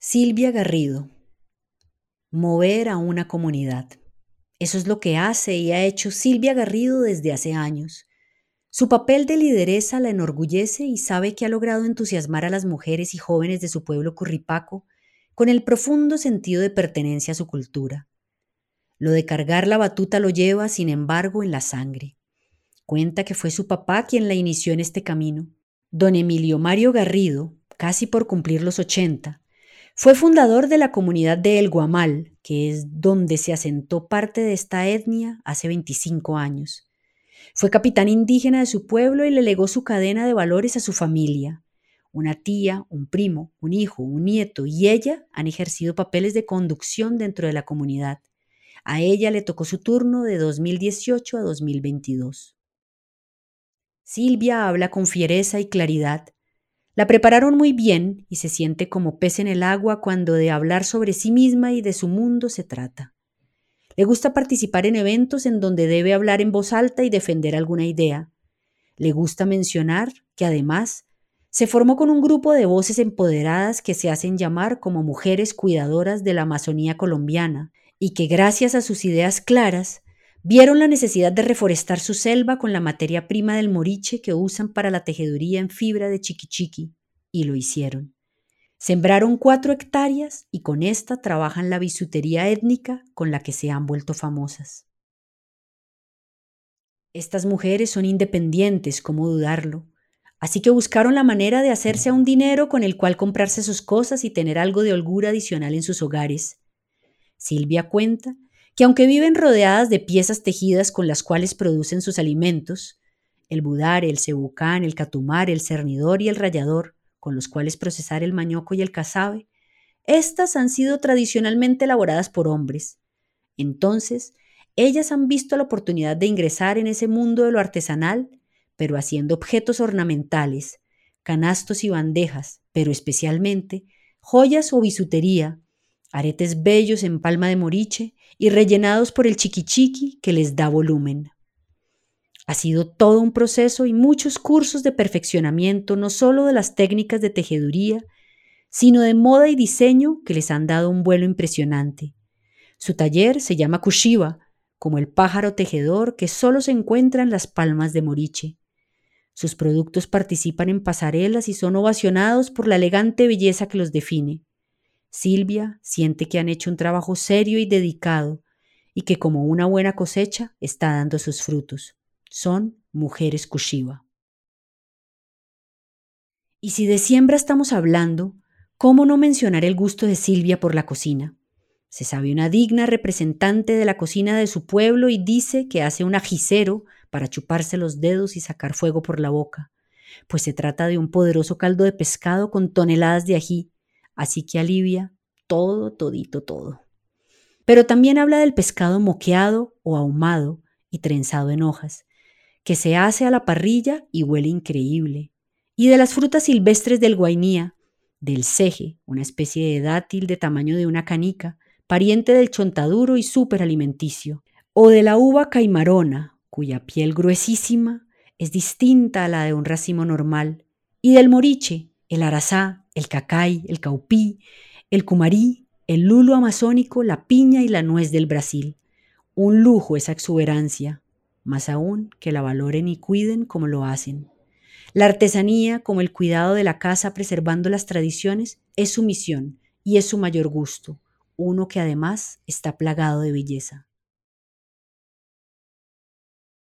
Silvia Garrido. Mover a una comunidad. Eso es lo que hace y ha hecho Silvia Garrido desde hace años. Su papel de lideresa la enorgullece y sabe que ha logrado entusiasmar a las mujeres y jóvenes de su pueblo curripaco con el profundo sentido de pertenencia a su cultura. Lo de cargar la batuta lo lleva, sin embargo, en la sangre. Cuenta que fue su papá quien la inició en este camino. Don Emilio Mario Garrido, casi por cumplir los 80, fue fundador de la comunidad de El Guamal, que es donde se asentó parte de esta etnia hace 25 años. Fue capitán indígena de su pueblo y le legó su cadena de valores a su familia. Una tía, un primo, un hijo, un nieto y ella han ejercido papeles de conducción dentro de la comunidad. A ella le tocó su turno de 2018 a 2022. Silvia habla con fiereza y claridad la prepararon muy bien y se siente como pez en el agua cuando de hablar sobre sí misma y de su mundo se trata. Le gusta participar en eventos en donde debe hablar en voz alta y defender alguna idea. Le gusta mencionar que además se formó con un grupo de voces empoderadas que se hacen llamar como mujeres cuidadoras de la Amazonía colombiana y que gracias a sus ideas claras Vieron la necesidad de reforestar su selva con la materia prima del moriche que usan para la tejeduría en fibra de chiquichiqui, y lo hicieron. Sembraron cuatro hectáreas y con esta trabajan la bisutería étnica con la que se han vuelto famosas. Estas mujeres son independientes, ¿cómo dudarlo? Así que buscaron la manera de hacerse a un dinero con el cual comprarse sus cosas y tener algo de holgura adicional en sus hogares. Silvia cuenta que aunque viven rodeadas de piezas tejidas con las cuales producen sus alimentos, el budar, el cebucán, el catumar, el cernidor y el rallador, con los cuales procesar el mañoco y el casabe, estas han sido tradicionalmente elaboradas por hombres. Entonces, ellas han visto la oportunidad de ingresar en ese mundo de lo artesanal, pero haciendo objetos ornamentales, canastos y bandejas, pero especialmente joyas o bisutería, aretes bellos en palma de moriche y rellenados por el chiquichiqui que les da volumen. Ha sido todo un proceso y muchos cursos de perfeccionamiento, no solo de las técnicas de tejeduría, sino de moda y diseño que les han dado un vuelo impresionante. Su taller se llama Kushiba, como el pájaro tejedor que solo se encuentra en las palmas de Moriche. Sus productos participan en pasarelas y son ovacionados por la elegante belleza que los define. Silvia siente que han hecho un trabajo serio y dedicado y que como una buena cosecha está dando sus frutos. Son mujeres Kushiba. Y si de siembra estamos hablando, ¿cómo no mencionar el gusto de Silvia por la cocina? Se sabe una digna representante de la cocina de su pueblo y dice que hace un ajicero para chuparse los dedos y sacar fuego por la boca, pues se trata de un poderoso caldo de pescado con toneladas de ají, así que alivia todo, todito, todo. Pero también habla del pescado moqueado o ahumado y trenzado en hojas, que se hace a la parrilla y huele increíble, y de las frutas silvestres del guainía, del ceje, una especie de dátil de tamaño de una canica, pariente del chontaduro y súper alimenticio, o de la uva caimarona, cuya piel gruesísima es distinta a la de un racimo normal, y del moriche, el arazá, el cacay, el caupí, el cumarí, el lulo amazónico, la piña y la nuez del Brasil. Un lujo esa exuberancia, más aún que la valoren y cuiden como lo hacen. La artesanía, como el cuidado de la casa preservando las tradiciones, es su misión y es su mayor gusto, uno que además está plagado de belleza.